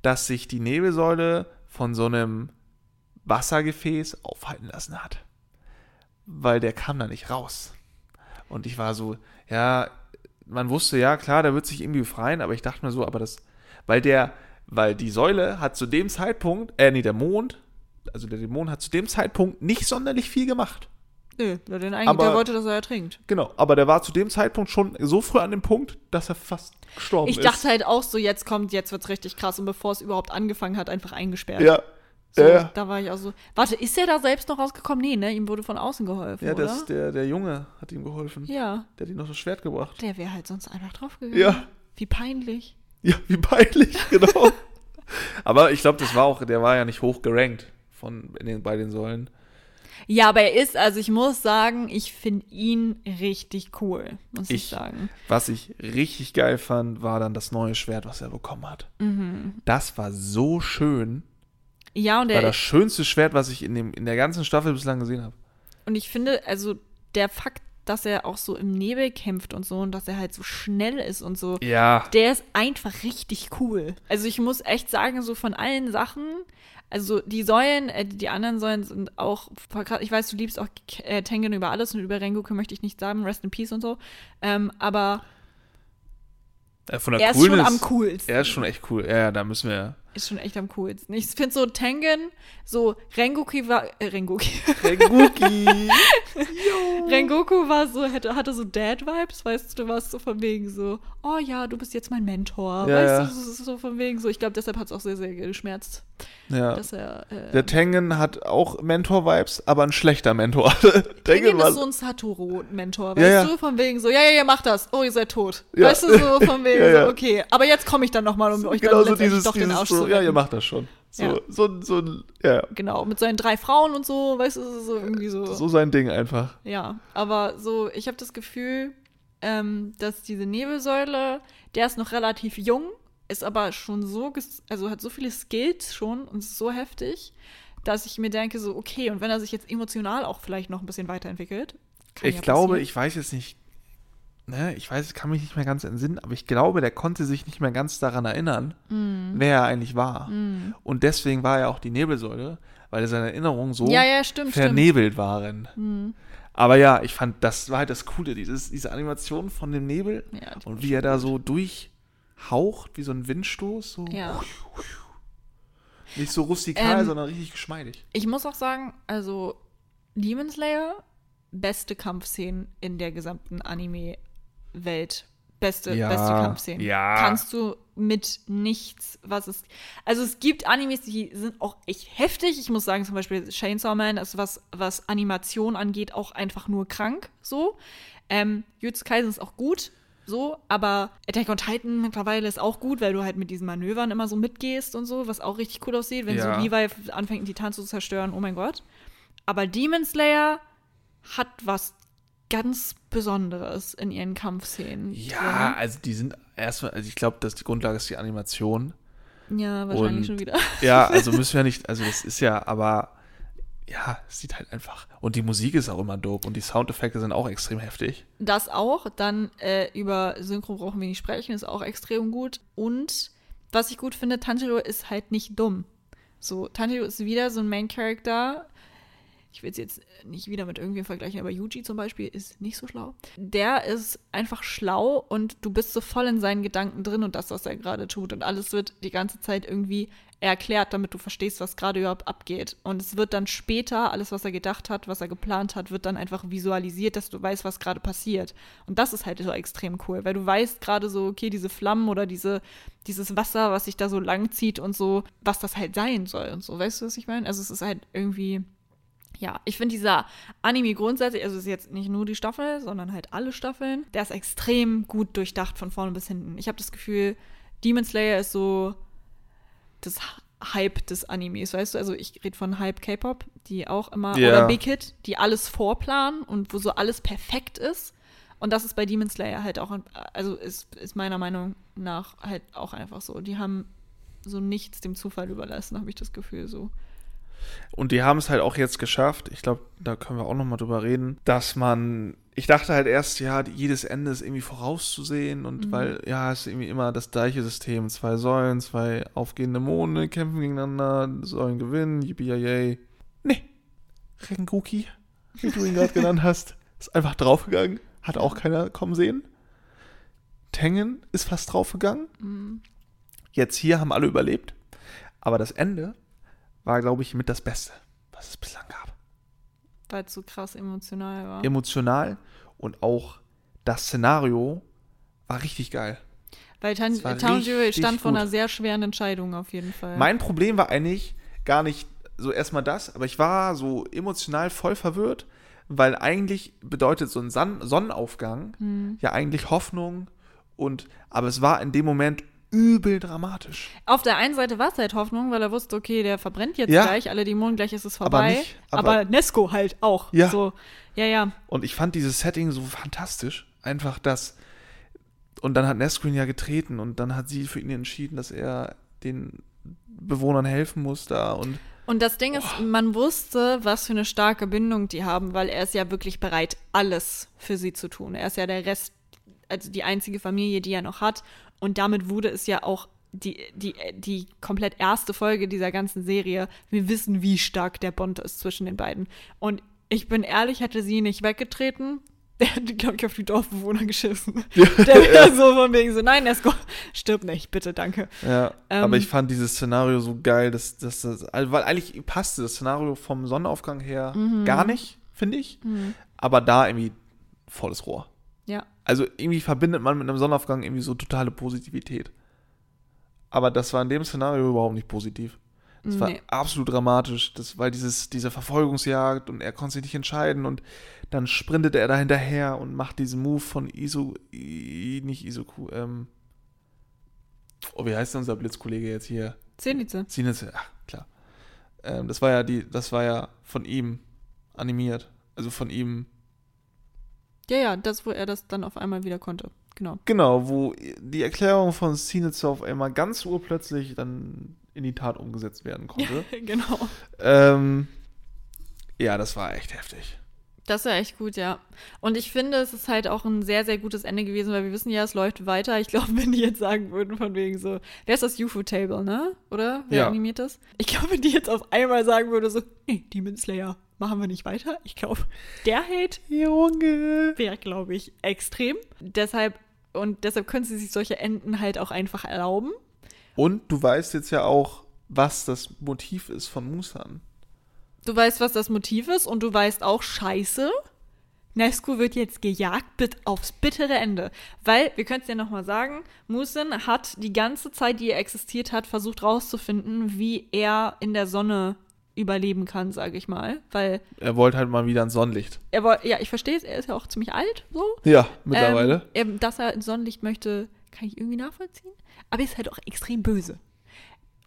dass sich die Nebelsäule von so einem Wassergefäß aufhalten lassen hat. Weil der kam da nicht raus. Und ich war so, ja, man wusste, ja, klar, der wird sich irgendwie befreien, aber ich dachte mir so, aber das, weil der, weil die Säule hat zu dem Zeitpunkt, äh, nee, der Mond, also der Dämon hat zu dem Zeitpunkt nicht sonderlich viel gemacht. Nö, der, den eigentlich, Aber- der wollte, dass er ertrinkt. Genau, aber der war zu dem Zeitpunkt schon so früh an dem Punkt, dass er fast gestorben Ich ist. dachte halt auch so, jetzt kommt, jetzt wird's richtig krass und bevor es überhaupt angefangen hat, einfach eingesperrt. Ja. So, ja. Da war ich auch so. Warte, ist er da selbst noch rausgekommen? Nee, ne? Ihm wurde von außen geholfen, Ja, das, der, der Junge hat ihm geholfen. ja. Der hat ihm noch das Schwert gebracht. Der wäre halt sonst einfach draufgegangen. Ja. Wie peinlich. Ja, wie peinlich, genau. Aber ich glaube, das war auch, der war ja nicht hoch gerankt von, in den, bei den Säulen. Ja, aber er ist, also ich muss sagen, ich finde ihn richtig cool, muss ich, Ich- sagen. Was ich richtig geil fand, war dann das neue Schwert, was er bekommen hat. Das war so schön. Ja, und War er, das schönste Schwert, was ich in, dem, in der ganzen Staffel bislang gesehen habe. und ich finde, also der Fakt, dass er auch so im Nebel kämpft und so und dass er halt so schnell ist und so, Ja. der ist einfach richtig cool. Also ich muss echt sagen, so von allen Sachen, also die Säulen, äh, die anderen Säulen sind auch, ich weiß, du liebst auch äh, Tengen über alles und über Rengoku möchte ich nicht sagen, Rest in Peace und so, ähm, aber Äh, Von der er ist schon Coolness- am coolsten. Er ist schon echt cool. Ja, ja, da müssen wir. Ist schon echt am coolsten. Ich finde so Tengen, so Rengoku war, äh, Rengoku, Renguki. Rengoku war so, hätte, hatte so Dad-Vibes, weißt du, du warst so von wegen so, oh ja, du bist jetzt mein Mentor, Ja, weißt du, so, so von wegen so. Ich glaube, deshalb hat es auch sehr, sehr geschmerzt, ja. dass er, äh, Der Tengen hat auch Mentor-Vibes, aber ein schlechter Mentor. Tengen ist so ein Satoru-Mentor, weißt ja. du, von wegen so, ja, ja, ja, mach das, oh, ihr seid tot. Weißt du, so von wegen so, okay, aber jetzt komme ich dann nochmal, um euch genau dann so letztendlich dieses, doch den Arsch so, ja, ihr macht das schon. So, Ja. so, so, ja, Genau, mit seinen drei Frauen und so, weißt du, so irgendwie so. so sein Ding einfach. Ja, aber so, ich habe das Gefühl, ähm, dass diese Nebelsäule, der ist noch relativ jung, ist aber schon so, also hat so viele Skills schon und ist so heftig, dass ich mir denke, so, okay, und wenn er sich jetzt emotional auch vielleicht noch ein bisschen weiterentwickelt. kann Ich ja glaube, passieren. ich weiß jetzt nicht, ne, ich weiß, ich kann mich nicht mehr ganz entsinnen, aber ich glaube, der konnte sich nicht mehr ganz daran erinnern, Mhm. wer er eigentlich war. Und deswegen war er auch die Nebelsäule, weil seine Erinnerungen so Ja, ja, stimmt, stimmt. vernebelt waren. Mhm. Aber ja, ich fand, das war halt das Coole, dieses, diese Animation von dem Nebel Ja, und wie er da so durchhaucht, wie so ein Windstoß, so Ja. nicht so rustikal, Ähm, sondern richtig geschmeidig. Ich muss auch sagen, also Demon Slayer, beste Kampfszenen in der gesamten Anime-Welt. Beste, Ja, beste Kampfszenen. ja. Kannst du mit nichts, was es. Also es gibt Animes, die sind auch echt heftig. Ich muss sagen, zum Beispiel Chainsaw Man ist was, was Animation angeht, auch einfach nur krank. So. Ähm, Jujutsu Kaisen ist auch gut. So, aber Attack on Titan mittlerweile ist auch gut, weil du halt mit diesen Manövern immer so mitgehst und so, was auch richtig cool aussieht, wenn Ja. so Levi anfängt, einen Titan zu zerstören, oh mein Gott. Aber Demon Slayer hat was ganz Besonderes in ihren Kampfszenen. Ja, also die sind erstmal, also ich glaube, dass die Grundlage ist die Animation. drin. Ja, wahrscheinlich Und- schon wieder. Ja, also müssen wir nicht, also das ist ja, aber ja, es sieht halt einfach. Und die Musik ist auch immer dope und die Soundeffekte sind auch extrem heftig. Das auch. Dann äh, über Synchro brauchen wir nicht sprechen, ist auch extrem gut. Und was ich gut finde, Tanjiro ist halt nicht dumm. So, Tanjiro ist wieder so ein Main Character. Ich will es jetzt nicht wieder mit irgendwem vergleichen, aber Yuji zum Beispiel ist nicht so schlau. Der ist einfach schlau und du bist so voll in seinen Gedanken drin und das, was er gerade tut. Und alles wird die ganze Zeit irgendwie erklärt, damit du verstehst, was gerade überhaupt abgeht. Und es wird dann später, alles, was er gedacht hat, was er geplant hat, wird dann einfach visualisiert, dass du weißt, was gerade passiert. Und das ist halt so extrem cool, weil du weißt gerade so, okay, diese Flammen oder diese, dieses Wasser, was sich da so lang zieht und so, was das halt sein soll und so. Weißt du, was ich meine? Also es ist halt irgendwie ja, ich finde dieser Anime grundsätzlich, also es ist jetzt nicht nur die Staffel, sondern halt alle Staffeln, der ist extrem gut durchdacht von vorne bis hinten. Ich habe das Gefühl, Demon Slayer ist so das Hype des Animes, weißt du? Also ich rede von Hype K-Pop, die auch immer, Ja. oder Big Hit, die alles vorplanen und wo so alles perfekt ist. Und das ist bei Demon Slayer halt auch, also ist, ist meiner Meinung nach halt auch einfach so. Die haben so nichts dem Zufall überlassen, habe ich das Gefühl so. Und die haben es halt auch jetzt geschafft, ich glaube, da können wir auch nochmal drüber reden, dass man, ich dachte halt erst, ja, jedes Ende ist irgendwie vorauszusehen und Mhm. weil, ja, es ist irgendwie immer das gleiche System, zwei Säulen, zwei aufgehende Monde kämpfen gegeneinander, Säulen gewinnen, yippie yay. Nee, Rengoku, wie du ihn gerade genannt hast, ist einfach draufgegangen, hat auch keiner kommen sehen. Tengen ist fast draufgegangen. Mhm. Jetzt hier haben alle überlebt. Aber das Ende war, glaube ich, mit das Beste, was es bislang gab. Weil es so krass emotional war. Emotional und auch das Szenario war richtig geil. Weil Tan Tanjiro stand vor einer sehr schweren Entscheidung auf jeden Fall. Mein Problem war eigentlich gar nicht so erstmal das, aber ich war so emotional voll verwirrt, weil eigentlich bedeutet so ein Son Sonnenaufgang Hm. ja eigentlich Hoffnung und aber es war in dem Moment übel dramatisch. Auf der einen Seite war es halt Hoffnung, weil er wusste, okay, der verbrennt jetzt Ja. gleich, alle Dämonen, gleich ist es Aber vorbei. nicht- aber- aber, Nesco halt auch. Ja. So, ja, ja. Und ich fand dieses Setting so fantastisch. Einfach das. Und dann hat Nesquin ja getreten und dann hat sie für ihn entschieden, dass er den Bewohnern helfen muss da und Und das Ding ist, man wusste, was für eine starke Bindung die haben, weil er ist ja wirklich bereit, alles für sie zu tun. Er ist ja der Rest, also die einzige Familie, die er noch hat. Und damit wurde es ja auch die, die, die komplett erste Folge dieser ganzen Serie. Wir wissen, wie stark der Bond ist zwischen den beiden. Und ich bin ehrlich, hätte sie nicht weggetreten, der hätte, glaube ich, auf die Dorfbewohner geschissen. Der wäre so von wegen so, nein, Nesco, stirb nicht, bitte, danke. ja. Ähm, aber ich fand dieses Szenario so geil, dass, dass das, also, weil eigentlich passte das Szenario vom Sonnenaufgang her Mhm. gar nicht, finde ich. Aber da irgendwie volles Rohr. Ja. Also irgendwie verbindet man mit einem Sonnenaufgang irgendwie so totale Positivität. Aber das war in dem Szenario überhaupt nicht positiv. Das war Nee. absolut dramatisch, das, weil dieses, diese Verfolgungsjagd und er konnte sich nicht entscheiden und dann sprintet er da hinterher und macht diesen Move von Iso, I, nicht Isoku, ähm, oh, wie heißt denn unser Blitzkollege jetzt hier? Zähnice. Zenitze, ach, klar. Ähm, das war ja die, das war ja von ihm animiert, also von ihm Ja, ja, das, wo er das dann auf einmal wieder konnte. Genau. Genau, wo die Erklärung von Sinitz auf einmal ganz urplötzlich dann in die Tat umgesetzt werden konnte. genau. ähm, ja, das war echt heftig. Das war echt gut, ja. Und ich finde, es ist halt auch ein sehr, sehr gutes Ende gewesen, weil wir wissen ja, es läuft weiter. Ich glaube, wenn die jetzt sagen würden, von wegen so, wer ist das UFO-Table, ne? Oder? Wer Ja. animiert das? Ich glaube, wenn die jetzt auf einmal sagen würde, so, nee, Demon Slayer, machen wir nicht weiter. Ich glaube, der Hate Junge. wäre, glaube ich, extrem. Deshalb, und deshalb können sie sich solche Enden halt auch einfach erlauben. Und du weißt jetzt ja auch, was das Motiv ist von Musan. Du weißt, was das Motiv ist und du weißt auch, scheiße, Nesco wird jetzt gejagt bit aufs bittere Ende. Weil, wir können es ja nochmal sagen, Musin hat die ganze Zeit, die er existiert hat, versucht rauszufinden, wie er in der Sonne überleben kann, sage ich mal. Weil Er wollte halt mal wieder ein Sonnenlicht. er war, ja, ich verstehe es, er ist ja auch ziemlich alt, so. Ja, mittlerweile. Ähm, dass er ins Sonnenlicht möchte, kann ich irgendwie nachvollziehen. Aber er ist halt auch extrem böse.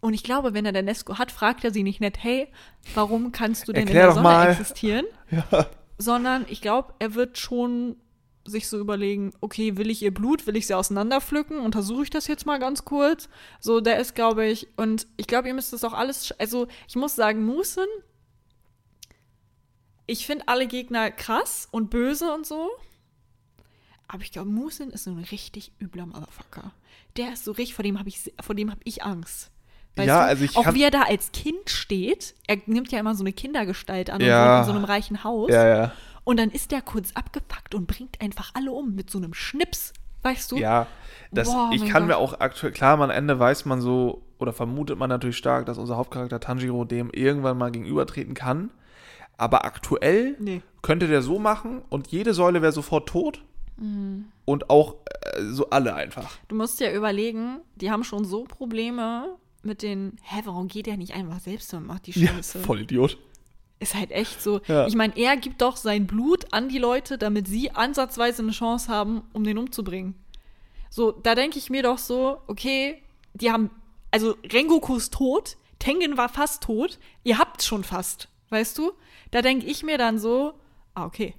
Und ich glaube, wenn er der Nesco hat, fragt er sie nicht nett, hey, warum kannst du denn Erklär in der Sonne mal. existieren? ja. Sondern ich glaube, er wird schon sich so überlegen, okay, will ich ihr Blut, will ich sie auseinanderpflücken, untersuche ich das jetzt mal ganz kurz. So, der ist, glaube ich, und ich glaube, ihr müsst das auch alles, also ich muss sagen, Musen, ich finde alle Gegner krass und böse und so, aber ich glaube, Musin ist so ein richtig übler Motherfucker. Der ist so richtig, vor dem habe ich, vor dem habe ich Angst. Weißt Ja, du? also ich Auch wie er da als Kind steht, er nimmt ja immer so eine Kindergestalt an und Ja. wohnt in so einem reichen Haus. Ja, ja. Und dann ist der kurz abgepackt und bringt einfach alle um mit so einem Schnips. Weißt du? Ja, das, Boah, ich kann mir Gott. auch aktuell, klar, am Ende weiß man so, oder vermutet man natürlich stark, dass unser Hauptcharakter Tanjiro dem irgendwann mal gegenübertreten kann. Aber aktuell Nee. könnte der so machen und jede Säule wäre sofort tot. Mhm. Und auch äh, so alle einfach. Du musst ja überlegen, die haben schon so Probleme mit den, hä, warum geht der nicht einfach selbst und macht die Scheiße? voll Idiot. Ist halt echt so. Ja. Ich meine, er gibt doch sein Blut an die Leute, damit sie ansatzweise eine Chance haben, um den umzubringen. So, da denke ich mir doch so, okay, die haben, also Rengoku ist tot, Tengen war fast tot, ihr habt's schon fast, weißt du? Da denke ich mir dann so, ah, okay.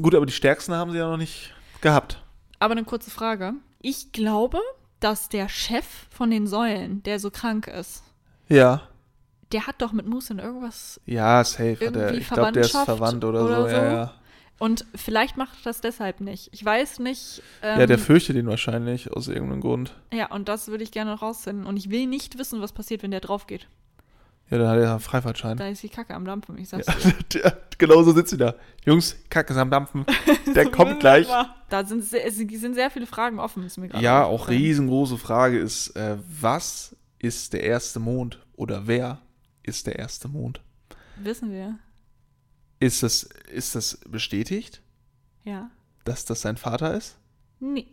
Gut, aber die stärksten haben sie ja noch nicht gehabt. Aber eine kurze Frage. Ich glaube, dass der Chef von den Säulen, der so krank ist, Ja. Der hat doch mit Musin irgendwas Ja, safe. Hat er, Irgendwie ich glaube, der ist verwandt oder, oder so. so. Ja, ja. Und vielleicht macht er das deshalb nicht. Ich weiß nicht. Ähm, ja, der fürchtet ihn wahrscheinlich aus irgendeinem Grund. ja, und das würde ich gerne rausfinden. Und ich will nicht wissen, was passiert, wenn der drauf geht. Ja, dann hat er einen Freifahrtschein. Da ist die Kacke am Dampfen. Ich sag's Ja, der, genau so sitzt sie da. Jungs, Kacke ist am Dampfen. Der kommt gleich. Da sind sind sehr viele Fragen offen, ist mir gerade Ja, auch aufgefallen. riesengroße Frage ist, äh, was ist der erste Mond? Oder wer ist der erste Mond? Wissen wir. Ist das, ist das bestätigt, Ja. dass das sein Vater ist? Nee.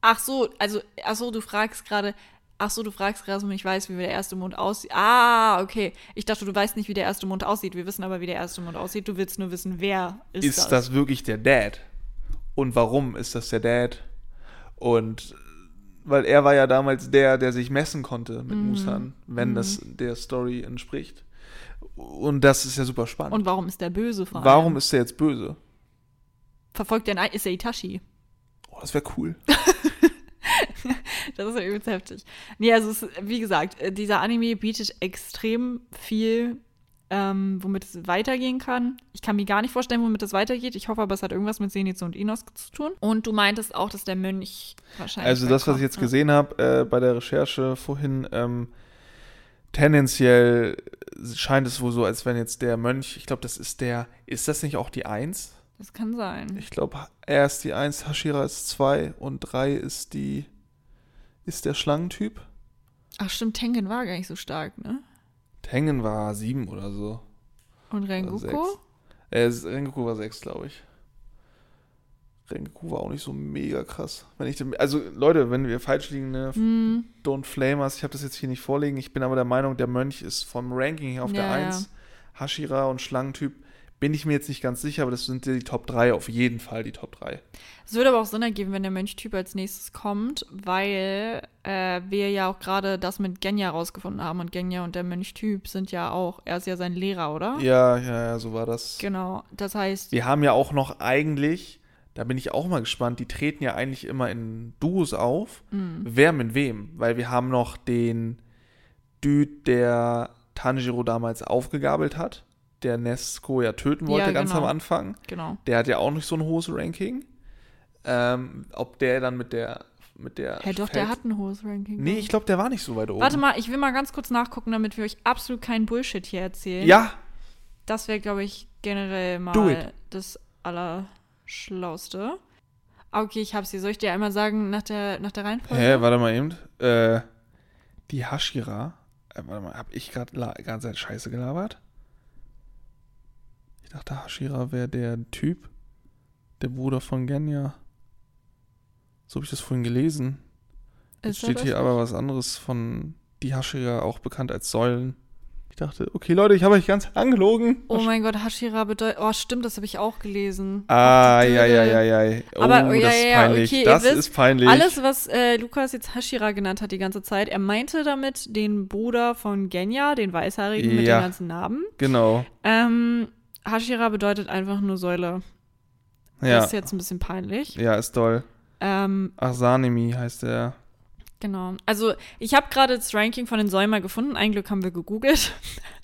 Ach so, also, ach so, du fragst gerade, ach so, du fragst gerade, ob ich weiß, wie der erste Mond aussieht. Ah, okay. Ich dachte, du weißt nicht, wie der erste Mond aussieht. Wir wissen aber, wie der erste Mond aussieht. Du willst nur wissen, wer ist, Ist, das. wirklich der Dad? Und warum ist das der Dad? Und weil er war ja damals der, der sich messen konnte mit Musan, wenn das der Story entspricht. Und das ist ja super spannend. Und warum ist der böse? vor allem? warum ist er jetzt böse? verfolgt der ein? Ist er Itachi? Oh, das wäre cool. Das ist ja übelst heftig. Nee, also es, wie gesagt, äh, dieser Anime bietet extrem viel, ähm, womit es weitergehen kann. Ich kann mir gar nicht vorstellen, womit es weitergeht. Ich hoffe aber, es hat irgendwas mit Zenitsu und Inos zu tun. Und du meintest auch, dass der Mönch wahrscheinlich. Also das, was ich jetzt wegkommt, gesehen habe äh, bei der Recherche vorhin, ähm, tendenziell scheint es wohl so, als wenn jetzt der Mönch, ich glaube, das ist der, ist das nicht auch die Eins? Ne? Das kann sein. Ich glaube, er ist die Eins, Hashira ist zwei und drei ist die, ist der Schlangentyp. Ach stimmt, Tengen war gar nicht so stark, ne? Tengen war sieben oder so. Und Rengoku? Äh, Rengoku war sechs, glaube ich. Rengoku war auch nicht so mega krass. Wenn ich dem, also Leute, wenn wir falsch liegen, ne, Hm, Don't Flame Us. Ich habe das jetzt hier nicht vorliegen. Ich bin aber der Meinung, der Mönch ist vom Ranking her auf der Ja, ja. 1. Hashira und Schlangentyp bin ich mir jetzt nicht ganz sicher, aber das sind die Top 3, auf jeden Fall die Top 3. Es würde aber auch Sinn ergeben, wenn der Mönchtyp als nächstes kommt, weil äh, wir ja auch gerade das mit Genya rausgefunden haben. Und Genya und der Mönchtyp sind ja auch, er ist ja sein Lehrer, oder? Ja, ja, ja, so war das. Genau. Das heißt, Wir haben ja auch noch eigentlich, da bin ich auch mal gespannt, die treten ja eigentlich immer in Duos auf. Mhm. Wer mit wem? Weil wir haben noch den Dude, der Tanjiro damals aufgegabelt hat, der Nesco ja töten wollte Ja, ganz genau. am Anfang. genau. Der hat ja auch nicht so ein hohes Ranking. Ähm, ob der dann mit der mit der Hä, doch, der hat ein hohes Ranking. Nee, ich glaube, der war nicht so weit oben. Warte mal, ich will mal ganz kurz nachgucken, damit wir euch absolut keinen Bullshit hier erzählen. Ja, Das wäre, glaube ich, generell mal das Allerschlauste. Ah, Okay, ich hab's hier. Soll ich dir einmal sagen nach der, nach der Reihenfolge? Hä, warte mal eben. Äh, die Hashira. Äh, warte mal, hab ich gerade ganze Scheiße gelabert? Ich dachte, Hashira wäre der Typ, der Bruder von Genya. So habe ich das vorhin gelesen. Jetzt steht hier nicht? aber was anderes von die Hashira, auch bekannt als Säulen. Ich dachte, okay, Leute, ich habe euch ganz angelogen. Oh mein Gott, Hashira bedeutet. Oh, stimmt, das habe ich auch gelesen. Ah, ja, ja, ja, ja. Oh, Aber, oh, ja, das ist ja, peinlich. okay, das wisst, ist peinlich. Alles, was äh, Lukas jetzt Hashira genannt hat die ganze Zeit, er meinte damit den Bruder von Genya, den Weißhaarigen mit Ja. den ganzen Narben. Genau. Ähm, Hashira bedeutet einfach nur Säule. Das Ja. ist jetzt ein bisschen peinlich. Ja, ist toll. Ähm, Ach, Sanemi heißt der. Genau. Also ich habe gerade das Ranking von den Säulen mal gefunden. Ein Glück haben wir gegoogelt.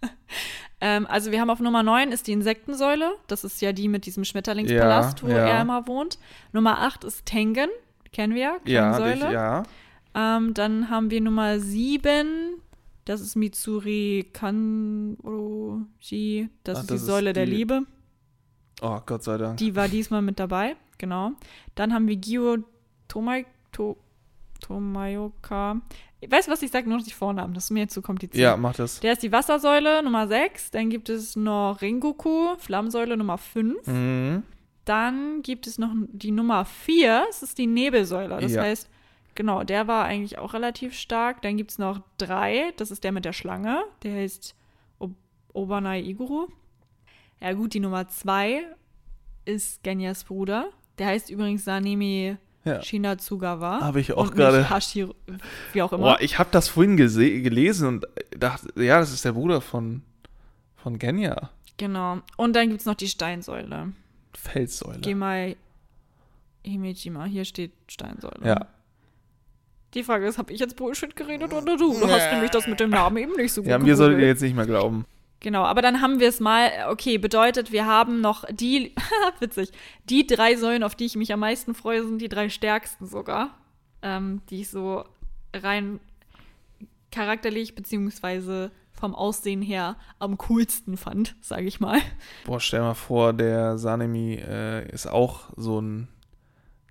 ähm, also wir haben auf Nummer 9 ist die Insektensäule. Das ist ja die mit diesem Schmetterlingspalast, Ja, wo ja. er immer wohnt. Nummer 8 ist Tengen. Kennen wir, Ja, Klangsäule. dich, ja. Ähm, dann haben wir Nummer 7 Das ist Mitsuri Kanroji. Das Ach, ist das die ist Säule der die- Liebe. Oh, Gott sei Dank. Die war diesmal mit dabei, genau. Dann haben wir Gio Tomai, to, Tomayoka. Weißt du was, ich sage nur noch die Vornamen, das ist mir jetzt zu kompliziert. ja, mach das. Der ist die Wassersäule Nummer 6. Dann gibt es noch Rengoku, Flammsäule Nummer 5. Mhm. Dann gibt es noch die Nummer 4. Das ist die Nebelsäule. Das Ja. heißt, genau, der war eigentlich auch relativ stark. Dann gibt es noch 3. Das ist der mit der Schlange. Der heißt Ob Obanai Iguru. Ja, gut, die Nummer 2 ist Genyas Bruder. Der heißt übrigens Sanemi Ja. Shinatsugawa. Habe ich auch gerade. Hashiro, wie auch immer. Boah, ich habe das vorhin gelesen und dachte, ja, das ist der Bruder von, von Genya. Genau. Und dann gibt es noch die Steinsäule. Felssäule. Geh mal Himejima. Hier steht Steinsäule. Ja. Die Frage ist, habe ich jetzt Bullshit geredet oder du? Du hast nämlich das mit dem Namen eben nicht so gut Ja, mir solltet ihr jetzt nicht mehr glauben. Genau, aber dann haben wir es mal, okay, bedeutet, wir haben noch die, witzig, die drei Säulen, auf die ich mich am meisten freue, sind die drei stärksten sogar, ähm, die ich so rein charakterlich beziehungsweise vom Aussehen her am coolsten fand, sage ich mal. Boah, stell mal vor, der Sanemi äh, ist auch so ein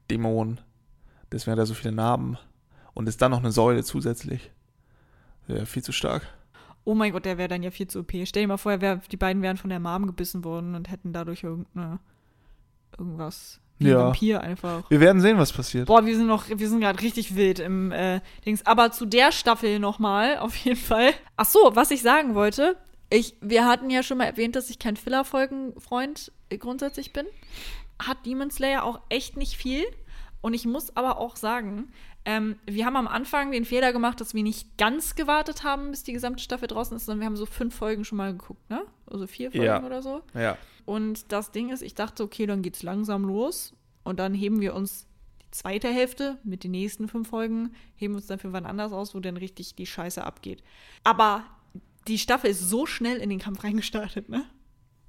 Dämon. Deswegen hat er so viele Narben. Und ist dann noch eine Säule zusätzlich. Ja, viel zu stark. Oh mein Gott, der wäre dann ja viel zu OP. Stell dir mal vor, wär, die beiden wären von der Mom gebissen worden und hätten dadurch irgendeine, irgendwas, wie Ja. ein Vampir einfach. Wir werden sehen, was passiert. Boah, wir sind noch, wir sind gerade richtig wild im äh, Dings. Aber zu der Staffel nochmal, auf jeden Fall. Ach so, was ich sagen wollte. Ich, wir hatten ja schon mal erwähnt, dass ich kein Filler-Folgen-Freund äh, grundsätzlich bin. Hat Demon Slayer auch echt nicht viel. Und ich muss aber auch sagen, ähm, wir haben am Anfang den Fehler gemacht, dass wir nicht ganz gewartet haben, bis die gesamte Staffel draußen ist, sondern wir haben so fünf Folgen schon mal geguckt, ne? Also vier Folgen Ja. oder so. Ja. Und das Ding ist, ich dachte, okay, dann geht's langsam los. Und dann heben wir uns die zweite Hälfte mit den nächsten fünf Folgen, heben uns dann für wann anders aus, wo dann richtig die Scheiße abgeht. Aber die Staffel ist so schnell in den Kampf reingestartet, ne?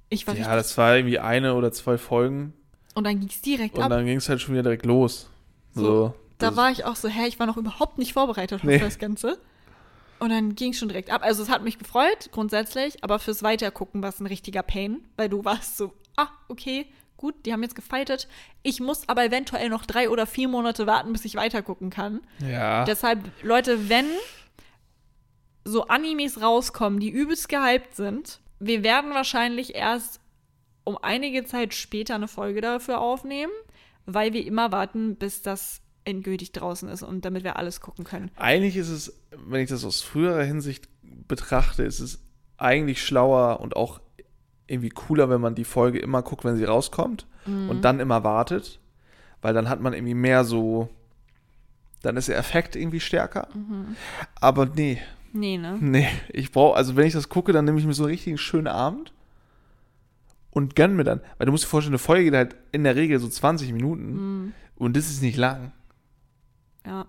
Ich war Ja, richtig. das war irgendwie eine oder zwei Folgen. Und dann ging's direkt Und ab. dann ging es halt schon wieder direkt los. So. So, Da war ich auch so, hä, ich war noch überhaupt nicht vorbereitet Nee. auf das Ganze. Und dann ging es schon direkt ab. Also es hat mich gefreut, grundsätzlich, aber fürs Weitergucken war es ein richtiger Pain, weil du warst so, ah, okay, gut, die haben jetzt gefightet. Ich muss aber eventuell noch drei oder vier Monate warten, bis ich weitergucken kann. Ja. Deshalb, Leute, wenn so Animes rauskommen, die übelst gehypt sind, wir werden wahrscheinlich erst um einige Zeit später eine Folge dafür aufnehmen, weil wir immer warten, bis das endgültig draußen ist und damit wir alles gucken können. Eigentlich ist es, wenn ich das aus früherer Hinsicht betrachte, ist es eigentlich schlauer und auch irgendwie cooler, wenn man die Folge immer guckt, wenn sie rauskommt Mhm. und dann immer wartet, weil dann hat man irgendwie mehr so, dann ist der Effekt irgendwie stärker. Mhm. Aber nee, Nee, ne? nee, ich brauche, also wenn ich das gucke, dann nehme ich mir so einen richtigen schönen Abend und gönn mir dann, weil du musst dir vorstellen, eine Folge geht halt in der Regel so 20 Minuten Mhm. und das ist nicht lang. Ja.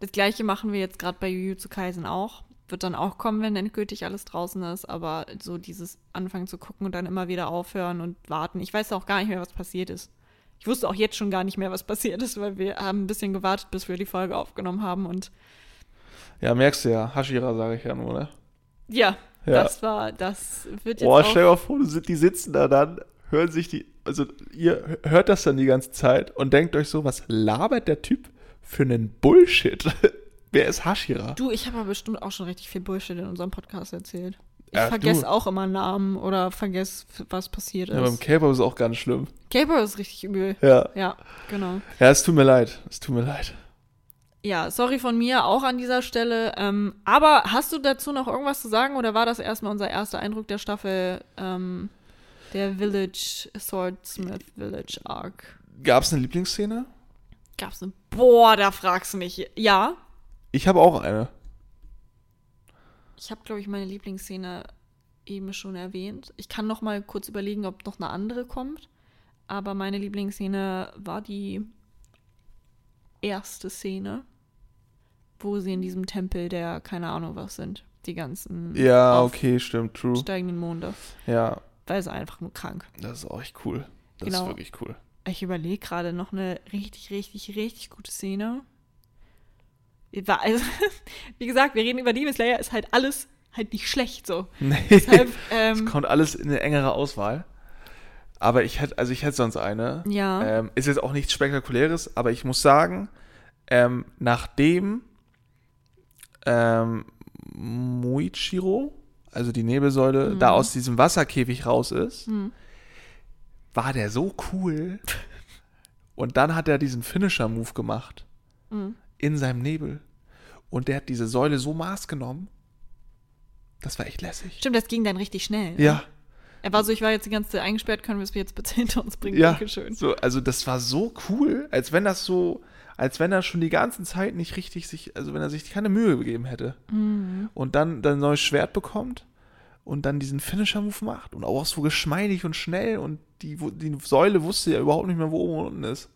Das gleiche machen wir jetzt gerade bei Jujutsu Kaisen auch. Wird dann auch kommen, wenn endgültig alles draußen ist, aber so dieses Anfangen zu gucken und dann immer wieder aufhören und warten. Ich weiß auch gar nicht mehr, was passiert ist. Ich wusste auch jetzt schon gar nicht mehr, was passiert ist, weil wir haben ein bisschen gewartet, bis wir die Folge aufgenommen haben und Ja, merkst du ja, Hashira sage ich ja nur, ne? ja, Ja. das war, das wird jetzt Boah, auch, stell dir mal vor, die sitzen da dann, hören sich die, also ihr hört das dann die ganze Zeit und denkt euch so, was labert der Typ für einen Bullshit? Wer ist Hashira? Du, ich habe aber bestimmt auch schon richtig viel Bullshit in unserem Podcast erzählt. Ich Ja, vergesse du. auch immer Namen oder vergesse, was passiert Ja, beim ist. K-Pop ist auch ganz schlimm. Gabriel ist richtig übel. Ja. Ja, genau. Ja, es tut mir leid. Es tut mir leid. Ja, sorry von mir auch an dieser Stelle. Ähm, aber hast du dazu noch irgendwas zu sagen oder war das erstmal unser erster Eindruck der Staffel, ähm, der Village, Swordsmith Village Arc? Gab es eine Lieblingsszene? Gab's eine. Boah, da fragst du mich. Ja, Ich habe auch eine. ich habe, glaube ich, meine Lieblingsszene eben schon erwähnt. Ich kann noch mal kurz überlegen, ob noch eine andere kommt. Aber meine Lieblingsszene war die erste Szene, wo sie in diesem Tempel der, keine Ahnung was sind, die ganzen Ja, okay, stimmt, true. aufsteigenden Monde. Ja, Weil es einfach nur krank. das ist auch echt cool. Das Genau. ist wirklich cool. Ich überlege gerade noch eine richtig, richtig, richtig gute Szene. Also, wie gesagt, wir reden über Demon Slayer, ist halt alles halt nicht schlecht so. Nee. Deshalb, Es ähm, kommt alles in eine engere Auswahl. Aber ich hätte, also ich hätte sonst eine. Ja. Ähm, ist jetzt auch nichts Spektakuläres, aber ich muss sagen, ähm, nachdem ähm, Muichiro, also die Nebelsäule, da aus diesem Wasserkäfig raus ist, Mhm. War der so cool. Und dann hat er diesen Finisher-Move gemacht. Mhm. In seinem Nebel. Und der hat diese Säule so Maß genommen. Das war echt lässig. stimmt, das ging dann richtig schnell. ne? Ja, Er war so, ich war jetzt die ganze Zeit eingesperrt, können wir es jetzt bitte hinter uns bringen? ja. Dankeschön. So, also das war so cool, als wenn das so, als wenn er schon die ganze Zeit nicht richtig sich, also wenn er sich keine Mühe gegeben hätte. Mhm. Und dann dann ein neues Schwert bekommt und dann diesen Finisher-Move macht und auch so geschmeidig und schnell und die, die Säule wusste ja überhaupt nicht mehr, wo oben und unten ist.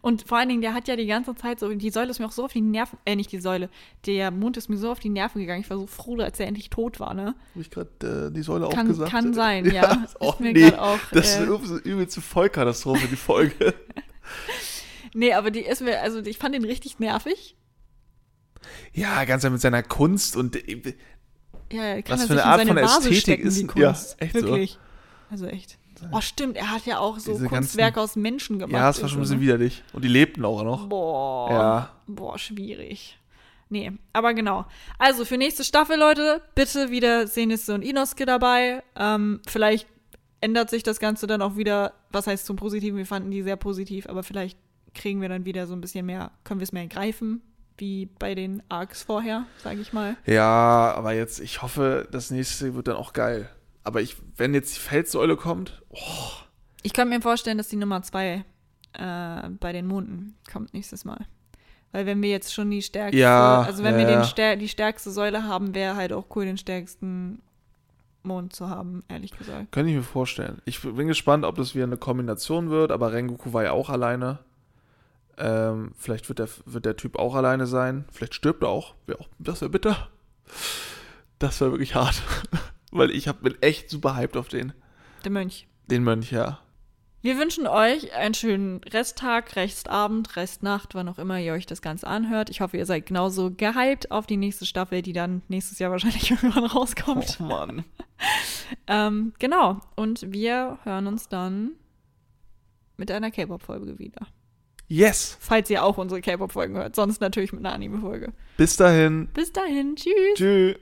Und vor allen Dingen, der hat ja die ganze Zeit so, die Säule ist mir auch so auf die Nerven, äh, nicht die Säule, der Mond ist mir so auf die Nerven gegangen. Ich war so froh, als er endlich tot war, ne? Habe ich gerade äh, die Säule Kann- auch gesagt? kann sein, ja. ist auch, Ist mir nee, auch, das ist äh, eine übelste- Vollkatastrophe, die Folge. Nee, aber die ist mir, also ich fand den richtig nervig. ja, ganz mit seiner Kunst und äh, Ja, kann Was für eine in Art von Ästhetik stecken, ist die denn- ja, Kunst. echt so. Also echt. Oh, stimmt, er hat ja auch so Diese Kunstwerke ganzen- aus Menschen gemacht. ja, es war schon ein bisschen widerlich. Und die lebten auch noch. Boah. Ja. Boah, schwierig. Nee, aber genau. Also für nächste Staffel, Leute, bitte wieder Senisse und Inosuke dabei. Ähm, vielleicht ändert sich das Ganze dann auch wieder, was heißt zum Positiven, wir fanden die sehr positiv, aber vielleicht kriegen wir dann wieder so ein bisschen mehr, können wir es mehr greifen, wie bei den Arcs vorher, sage ich mal. Ja, aber jetzt, ich hoffe, das nächste wird dann auch geil. Aber ich, wenn jetzt die Felssäule kommt, oh, Ich könnte mir vorstellen, dass die Nummer zwei äh, bei den Monden kommt nächstes Mal. Weil wenn wir jetzt schon die stärkste, Ja, also wenn ja, wir stär die stärkste Säule haben, wäre halt auch cool, den stärksten Mond zu haben, ehrlich gesagt. könnte ich mir vorstellen. Ich bin gespannt, ob das wieder eine Kombination wird, aber Rengoku war ja auch alleine. Ähm, vielleicht wird der, wird der Typ auch alleine sein. Vielleicht stirbt er auch. Auch das wäre bitter. Das wäre wirklich hart. Weil ich hab, bin echt super hyped auf den. Der Mönch. Den Mönch, ja. Wir wünschen euch einen schönen Resttag, Restabend, Restnacht, wann auch immer ihr euch das Ganze anhört. Ich hoffe, ihr seid genauso gehypt auf die nächste Staffel, die dann nächstes Jahr wahrscheinlich irgendwann rauskommt. Oh Mann. Ähm, genau. Und wir hören uns dann mit einer K-Pop-Folge wieder. Yes. Falls ihr auch unsere K-Pop-Folgen hört. Sonst natürlich mit einer Anime-Folge. Bis dahin. Bis dahin. Tschüss. Tschüss.